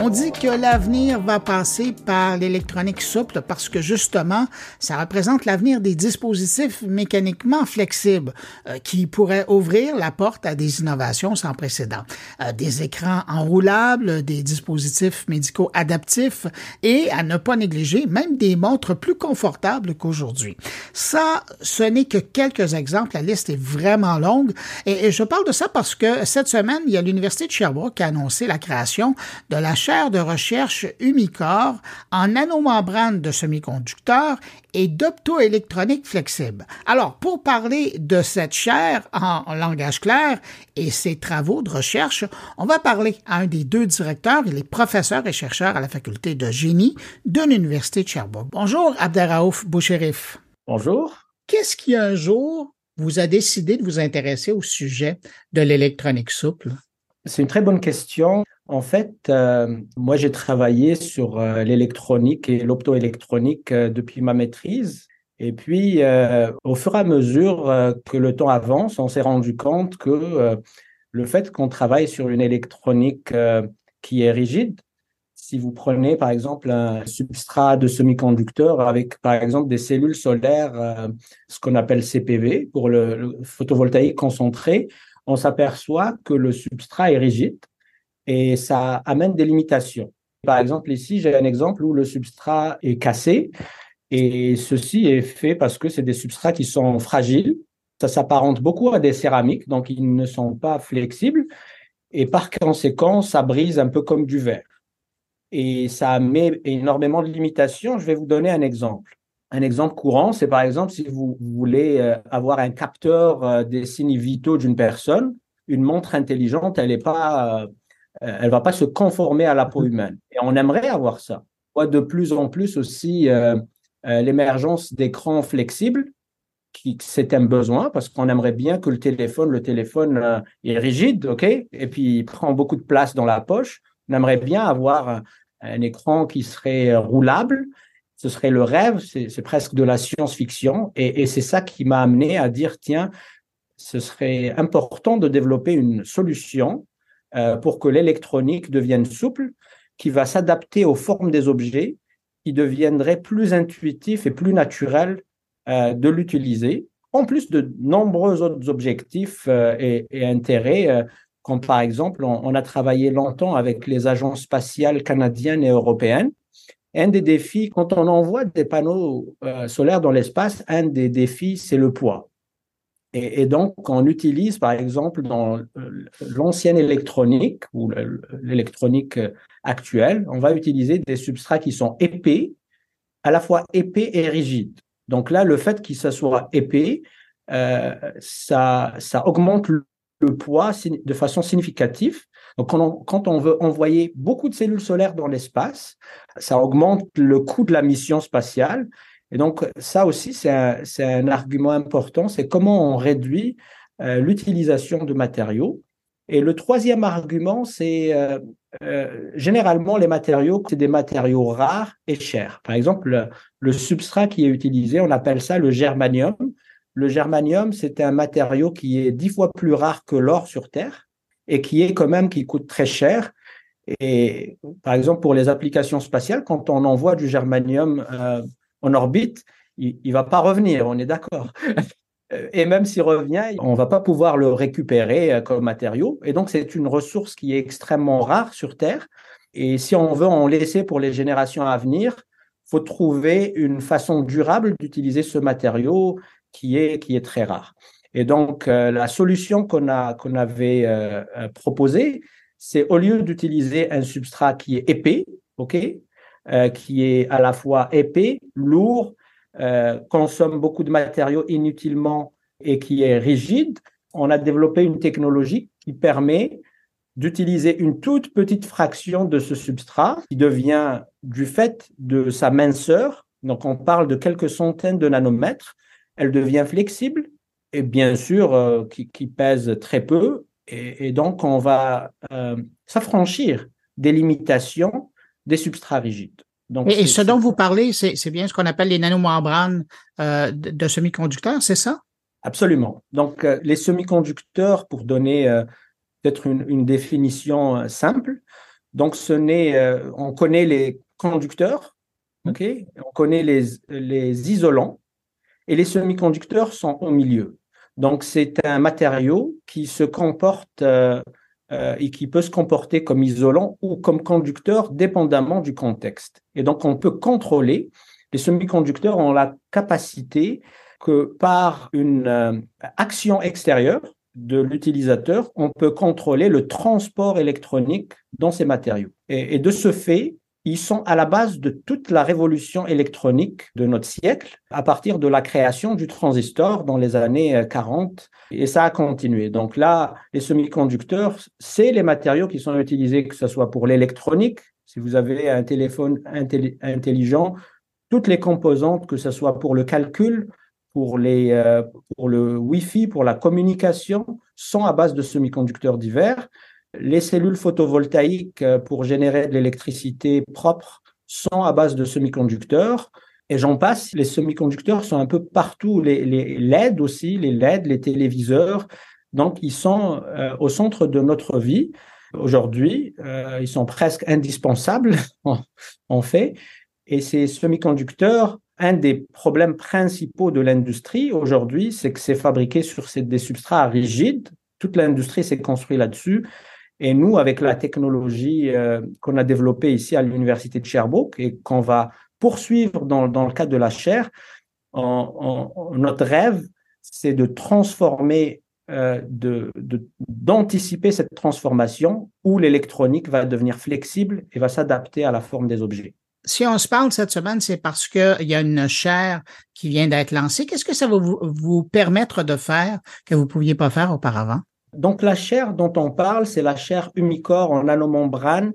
On dit que l'avenir va passer par l'électronique souple parce que justement, ça représente l'avenir des dispositifs mécaniquement flexibles euh, qui pourraient ouvrir la porte à des innovations sans précédent. Euh, des écrans enroulables, des dispositifs médicaux adaptifs et à ne pas négliger même des montres plus confortables qu'aujourd'hui. Ça, ce n'est que quelques exemples. La liste est vraiment longue et, et je parle de ça parce que cette semaine, il y a l'Université de Sherbrooke qui a annoncé la création de la chaire de recherche Umicore en nanomembrane de semi-conducteurs et d'optoélectronique flexible. Alors, pour parler de cette chaire en langage clair et ses travaux de recherche, on va parler à un des deux directeurs, il est professeur et chercheur à la faculté de génie de l'Université de Sherbrooke. Bonjour, Abderraouf Boucherif. Bonjour. Qu'est-ce qui un jour vous a décidé de vous intéresser au sujet de l'électronique souple? C'est une très bonne question. En fait, euh, moi, j'ai travaillé sur euh, l'électronique et l'optoélectronique euh, depuis ma maîtrise. Et puis, au fur et à mesure que le temps avance, on s'est rendu compte que le fait qu'on travaille sur une électronique qui est rigide, si vous prenez par exemple un substrat de semi-conducteur avec par exemple des cellules solaires, ce qu'on appelle CPV pour le photovoltaïque concentré, on s'aperçoit que le substrat est rigide et ça amène des limitations. Par exemple, ici, j'ai un exemple où le substrat est cassé et ceci est fait parce que c'est des substrats qui sont fragiles. Ça s'apparente beaucoup à des céramiques, donc ils ne sont pas flexibles et par conséquent, ça brise un peu comme du verre. Et ça met énormément de limitations. Je vais vous donner un exemple. Un exemple courant, c'est par exemple si vous voulez euh, avoir un capteur euh, des signes vitaux d'une personne, une montre intelligente, elle n'est pas euh, elle va pas se conformer à la peau humaine. Et on aimerait avoir ça. De plus en plus aussi l'émergence d'écrans flexibles, qui c'est un besoin parce qu'on aimerait bien que le téléphone, le téléphone est rigide, ok, et puis il prend beaucoup de place dans la poche. On aimerait bien avoir un, écran qui serait roulable. Ce serait le rêve, c'est presque de la science-fiction, et, c'est ça qui m'a amené à dire tiens, ce serait important de développer une solution euh, pour que l'électronique devienne souple, qui va s'adapter aux formes des objets, qui deviendrait plus intuitif et plus naturel euh, de l'utiliser, en plus de nombreux autres objectifs euh, et, intérêts, comme par exemple, on, a travaillé longtemps avec les agences spatiales canadiennes et européennes. Un des défis, quand on envoie des panneaux solaires dans l'espace, un des défis, c'est le poids. Et, donc, on utilise, par exemple, dans l'ancienne électronique ou l'électronique actuelle, on va utiliser des substrats qui sont épais, à la fois épais et rigides. Donc là, le fait qu'il soit épais, euh, ça, ça augmente le, poids de façon significative. Donc, quand on, veut envoyer beaucoup de cellules solaires dans l'espace, ça augmente le coût de la mission spatiale et donc, ça aussi, c'est un, argument important, c'est comment on réduit euh, l'utilisation de matériaux. Et le troisième argument, c'est euh, euh, généralement les matériaux, c'est des matériaux rares et chers. Par exemple, le, substrat qui est utilisé, on appelle ça le germanium. Le germanium, c'est un matériau qui est dix fois plus rare que l'or sur Terre et qui est quand même qui coûte très cher. Et par exemple, pour les applications spatiales, quand on envoie du germanium en orbite, il ne va pas revenir, on est d'accord. Et même s'il revient, on ne va pas pouvoir le récupérer euh, comme matériau. Et donc, c'est une ressource qui est extrêmement rare sur Terre. Et si on veut en laisser pour les générations à venir, faut trouver une façon durable d'utiliser ce matériau qui est, qui est très rare. Et donc, euh, la solution qu'on qu'on avait euh, proposée, c'est au lieu d'utiliser un substrat qui est épais, ok, euh, qui est à la fois épais, lourd, euh, consomme beaucoup de matériaux inutilement et qui est rigide, on a développé une technologie qui permet d'utiliser une toute petite fraction de ce substrat qui devient, du fait de sa minceur, donc on parle de quelques centaines de nanomètres, elle devient flexible et bien sûr euh, qui, pèse très peu et, donc on va s'affranchir des limitations des substrats rigides. Donc, et, ce dont vous parlez, c'est bien ce qu'on appelle les nanomembranes euh, de, semi-conducteurs, c'est ça? Absolument. Donc, euh, les semi-conducteurs, pour donner euh, peut-être une, définition simple, Donc, ce n'est, euh, on connaît les conducteurs, mmh. on connaît les, les isolants, et les semi-conducteurs sont au milieu. Donc, c'est un matériau qui se comporte euh, euh, et qui peut se comporter comme isolant ou comme conducteur dépendamment du contexte. Et donc, on peut contrôler. Les semi-conducteurs ont la capacité que par une euh, action extérieure de l'utilisateur, on peut contrôler le transport électronique dans ces matériaux. Et, et de ce fait, ils sont à la base de toute la révolution électronique de notre siècle, à partir de la création du transistor dans les années 40, euh, et ça a continué. Donc là, les semi-conducteurs, c'est les matériaux qui sont utilisés, que ce soit pour l'électronique, si vous avez un téléphone intelligent, toutes les composantes, que ce soit pour le calcul, pour, les, euh, pour le Wi-Fi, pour la communication, sont à base de semi-conducteurs divers. Les cellules photovoltaïques euh, pour générer de l'électricité propre sont à base de semi-conducteurs. Et j'en passe, les semi-conducteurs sont un peu partout, les, les, LED aussi, les LED, les téléviseurs. Donc, ils sont euh, au centre de notre vie aujourd'hui. Euh, ils sont presque indispensables, en fait. Et ces semi-conducteurs, un des problèmes principaux de l'industrie aujourd'hui, c'est que c'est fabriqué sur des substrats rigides. Toute l'industrie s'est construite là-dessus. Et nous, avec la technologie euh, qu'on a développée ici à l'Université de Sherbrooke et qu'on va poursuivre dans, le cadre de la chaire, notre rêve, c'est de transformer, euh, d'anticiper cette transformation où l'électronique va devenir flexible et va s'adapter à la forme des objets. Si on se parle cette semaine, c'est parce qu'il y a une chaire qui vient d'être lancée. Qu'est-ce que ça va vous permettre de faire que vous ne pouviez pas faire auparavant? Donc la chair dont on parle, c'est la chair Umicore en nanomembrane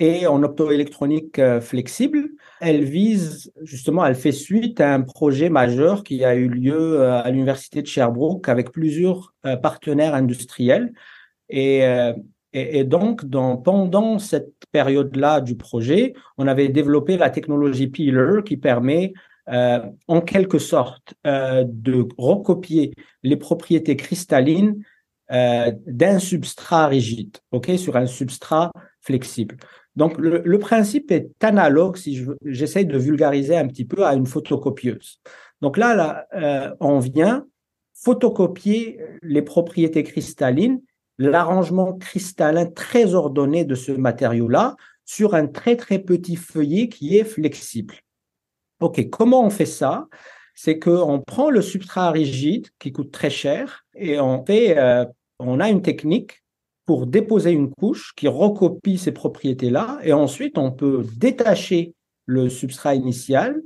et en optoélectronique euh, flexible. Elle vise justement, elle fait suite à un projet majeur qui a eu lieu euh, à l'université de Sherbrooke avec plusieurs euh, partenaires industriels. Et, donc, pendant cette période-là du projet, on avait développé la technologie Peeler qui permet en quelque sorte de recopier les propriétés cristallines euh, d'un substrat rigide, ok, sur un substrat flexible. Donc le, principe est analogue, si j'essaie de vulgariser un petit peu, à une photocopieuse. Donc là, euh, on vient photocopier les propriétés cristallines, l'arrangement cristallin très ordonné de ce matériau-là sur un très très petit feuillet qui est flexible. Ok, comment on fait ça? C'est qu'on prend le substrat rigide qui coûte très cher et on fait euh, on a une technique pour déposer une couche qui recopie ces propriétés-là, et ensuite on peut détacher le substrat initial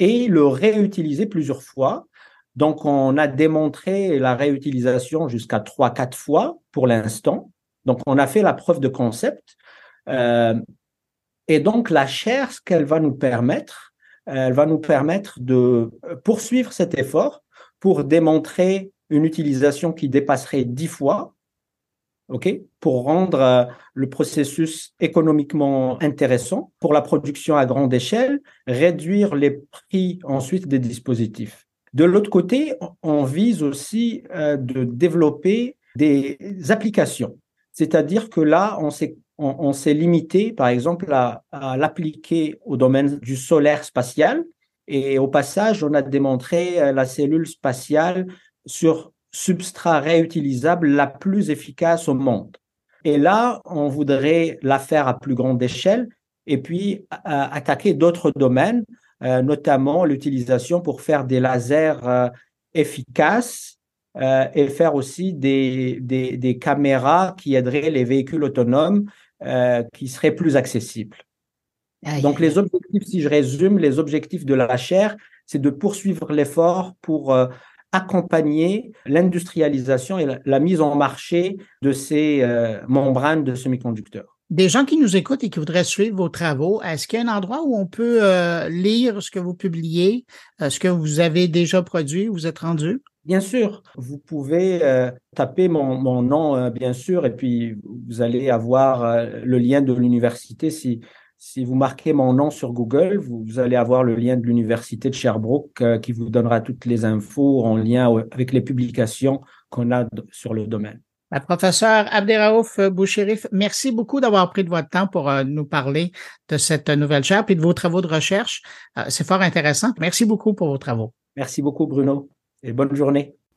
et le réutiliser plusieurs fois. Donc on a démontré la réutilisation jusqu'à 3-4 fois pour l'instant. Donc on a fait la preuve de concept. Euh, et donc la chair, ce qu'elle va nous permettre, elle va nous permettre de poursuivre cet effort pour démontrer une utilisation qui dépasserait 10 fois, pour rendre euh, le processus économiquement intéressant pour la production à grande échelle, réduire les prix ensuite des dispositifs. De l'autre côté, on vise aussi euh, de développer des applications. C'est-à-dire que là, on s'est on, s'est limité, par exemple, à, l'appliquer au domaine du solaire spatial. Et au passage, on a démontré euh, la cellule spatiale sur substrat réutilisable la plus efficace au monde. Et là, on voudrait la faire à plus grande échelle et puis attaquer d'autres domaines, euh, notamment l'utilisation pour faire des lasers euh, efficaces euh, et faire aussi des, des, caméras qui aideraient les véhicules autonomes qui seraient plus accessibles. Donc les objectifs, si je résume, les objectifs de la chaire, c'est de poursuivre l'effort pour accompagner l'industrialisation et la, mise en marché de ces euh, membranes de semi-conducteurs. Des gens qui nous écoutent et qui voudraient suivre vos travaux, est-ce qu'il y a un endroit où on peut euh, lire ce que vous publiez, euh, ce que vous avez déjà produit, vous êtes rendu? Bien sûr, vous pouvez taper mon, mon nom, bien sûr, et puis vous allez avoir le lien de l'université si, si vous marquez mon nom sur Google, vous, allez avoir le lien de l'université de Sherbrooke euh, qui vous donnera toutes les infos en lien avec les publications qu'on a sur le domaine. La professeur Abderraouf Bouchérif, merci beaucoup d'avoir pris de votre temps pour euh, nous parler de cette nouvelle chaire et de vos travaux de recherche. Euh, c'est fort intéressant. Merci beaucoup pour vos travaux. Merci beaucoup, Bruno, et bonne journée.